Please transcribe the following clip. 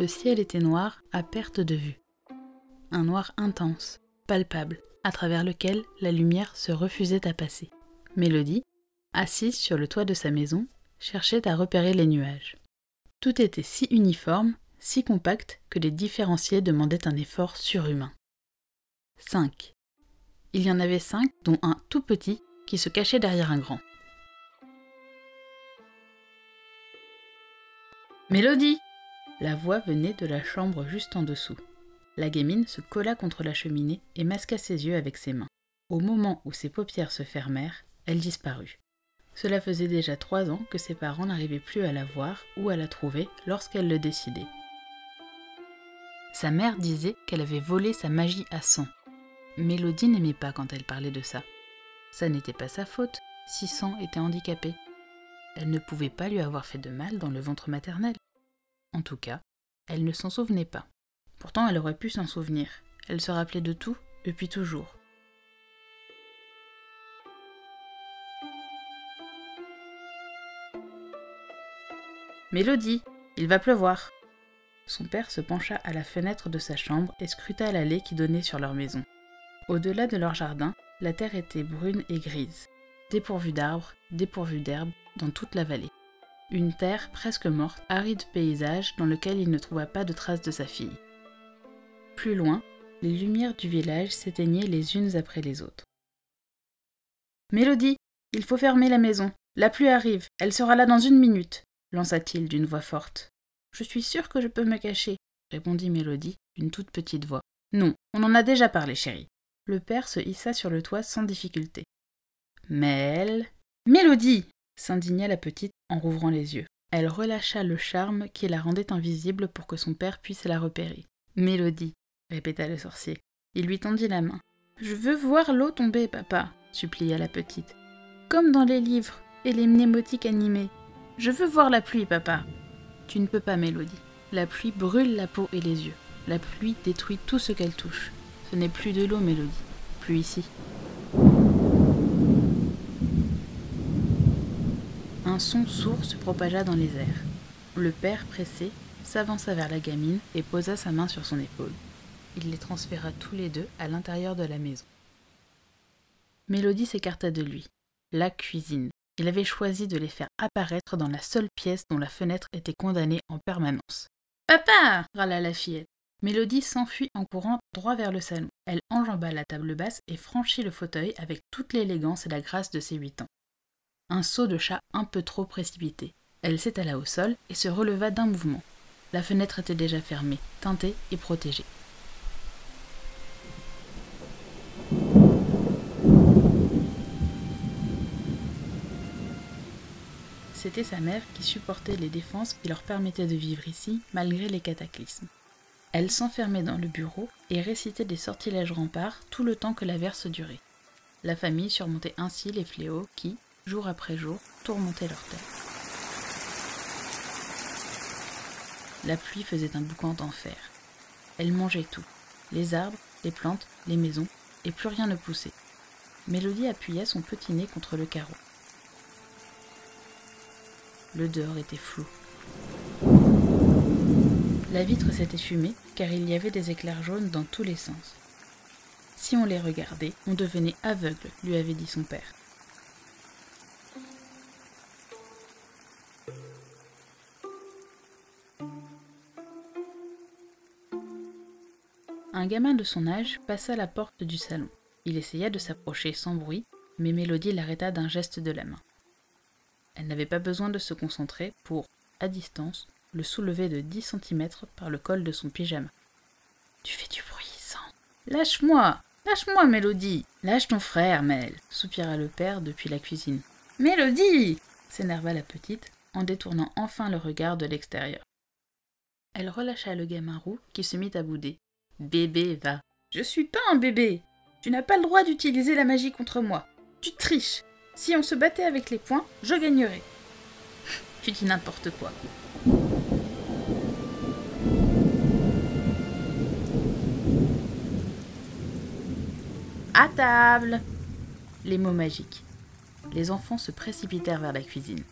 Le ciel était noir à perte de vue. Un noir intense, palpable, à travers lequel la lumière se refusait à passer. Mélodie, assise sur le toit de sa maison, cherchait à repérer les nuages. Tout était si uniforme, si compact que les différencier demandait un effort surhumain. 5. Il y en avait cinq, dont un tout petit qui se cachait derrière un grand. Mélodie La voix venait de la chambre juste en dessous. La gamine se colla contre la cheminée et masqua ses yeux avec ses mains. Au moment où ses paupières se fermèrent, elle disparut. Cela faisait déjà trois ans que ses parents n'arrivaient plus à la voir ou à la trouver lorsqu'elle le décidait. Sa mère disait qu'elle avait volé sa magie à sang. Mélodie n'aimait pas quand elle parlait de ça. Ça n'était pas sa faute si sang était handicapé. Elle ne pouvait pas lui avoir fait de mal dans le ventre maternel. En tout cas, elle ne s'en souvenait pas. Pourtant, elle aurait pu s'en souvenir. Elle se rappelait de tout, depuis toujours. Mélodie, il va pleuvoir. Son père se pencha à la fenêtre de sa chambre et scruta l'allée qui donnait sur leur maison. Au-delà de leur jardin, la terre était brune et grise, dépourvue d'arbres, dépourvue d'herbes dans toute la vallée. Une terre presque morte, aride paysage dans lequel il ne trouva pas de traces de sa fille. Plus loin, les lumières du village s'éteignaient les unes après les autres. Mélodie, il faut fermer la maison. La pluie arrive, elle sera là dans une minute, lança-t-il d'une voix forte. Je suis sûre que je peux me cacher, répondit Mélodie d'une toute petite voix. Non, on en a déjà parlé, chérie. Le père se hissa sur le toit sans difficulté. Mel. Mélodie s'indigna la petite en rouvrant les yeux. Elle relâcha le charme qui la rendait invisible pour que son père puisse la repérer. Mélodie, répéta le sorcier. Il lui tendit la main. Je veux voir l'eau tomber, papa, supplia la petite. Comme dans les livres et les mnémotiques animés. Je veux voir la pluie, papa. Tu ne peux pas, Mélodie. La pluie brûle la peau et les yeux. La pluie détruit tout ce qu'elle touche. Ce n'est plus de l'eau, Mélodie. Plus ici. Son sourd se propagea dans les airs. Le père, pressé, s'avança vers la gamine et posa sa main sur son épaule. Il les transféra tous les deux à l'intérieur de la maison. Mélodie s'écarta de lui. La cuisine. Il avait choisi de les faire apparaître dans la seule pièce dont la fenêtre était condamnée en permanence. Papa râla la fillette. Mélodie s'enfuit en courant droit vers le salon. Elle enjamba la table basse et franchit le fauteuil avec toute l'élégance et la grâce de ses huit ans. Un saut de chat un peu trop précipité. Elle s'étala au sol et se releva d'un mouvement. La fenêtre était déjà fermée, teintée et protégée. C'était sa mère qui supportait les défenses qui leur permettaient de vivre ici malgré les cataclysmes. Elle s'enfermait dans le bureau et récitait des sortilèges remparts tout le temps que la verse durait. La famille surmontait ainsi les fléaux qui, jour après jour, tourmentaient leur terre. La pluie faisait un boucan d'enfer. Elle mangeait tout les arbres, les plantes, les maisons, et plus rien ne poussait. Mélodie appuyait son petit nez contre le carreau. Le dehors était flou. La vitre s'était fumée car il y avait des éclairs jaunes dans tous les sens. Si on les regardait, on devenait aveugle, lui avait dit son père. Un gamin de son âge passa la porte du salon. Il essaya de s'approcher sans bruit, mais Mélodie l'arrêta d'un geste de la main. Elle n'avait pas besoin de se concentrer pour, à distance, le soulever de dix centimètres par le col de son pyjama. Tu fais du bruit, sang. Lâche-moi Lâche-moi, Mélodie Lâche ton frère, Mel soupira le père depuis la cuisine. Mélodie s'énerva la petite, en détournant enfin le regard de l'extérieur. Elle relâcha le gamin roux qui se mit à bouder. Bébé, va. Je suis pas un bébé. Tu n'as pas le droit d'utiliser la magie contre moi. Tu triches. Si on se battait avec les poings, je gagnerais. Tu dis n'importe quoi. À table Les mots magiques. Les enfants se précipitèrent vers la cuisine.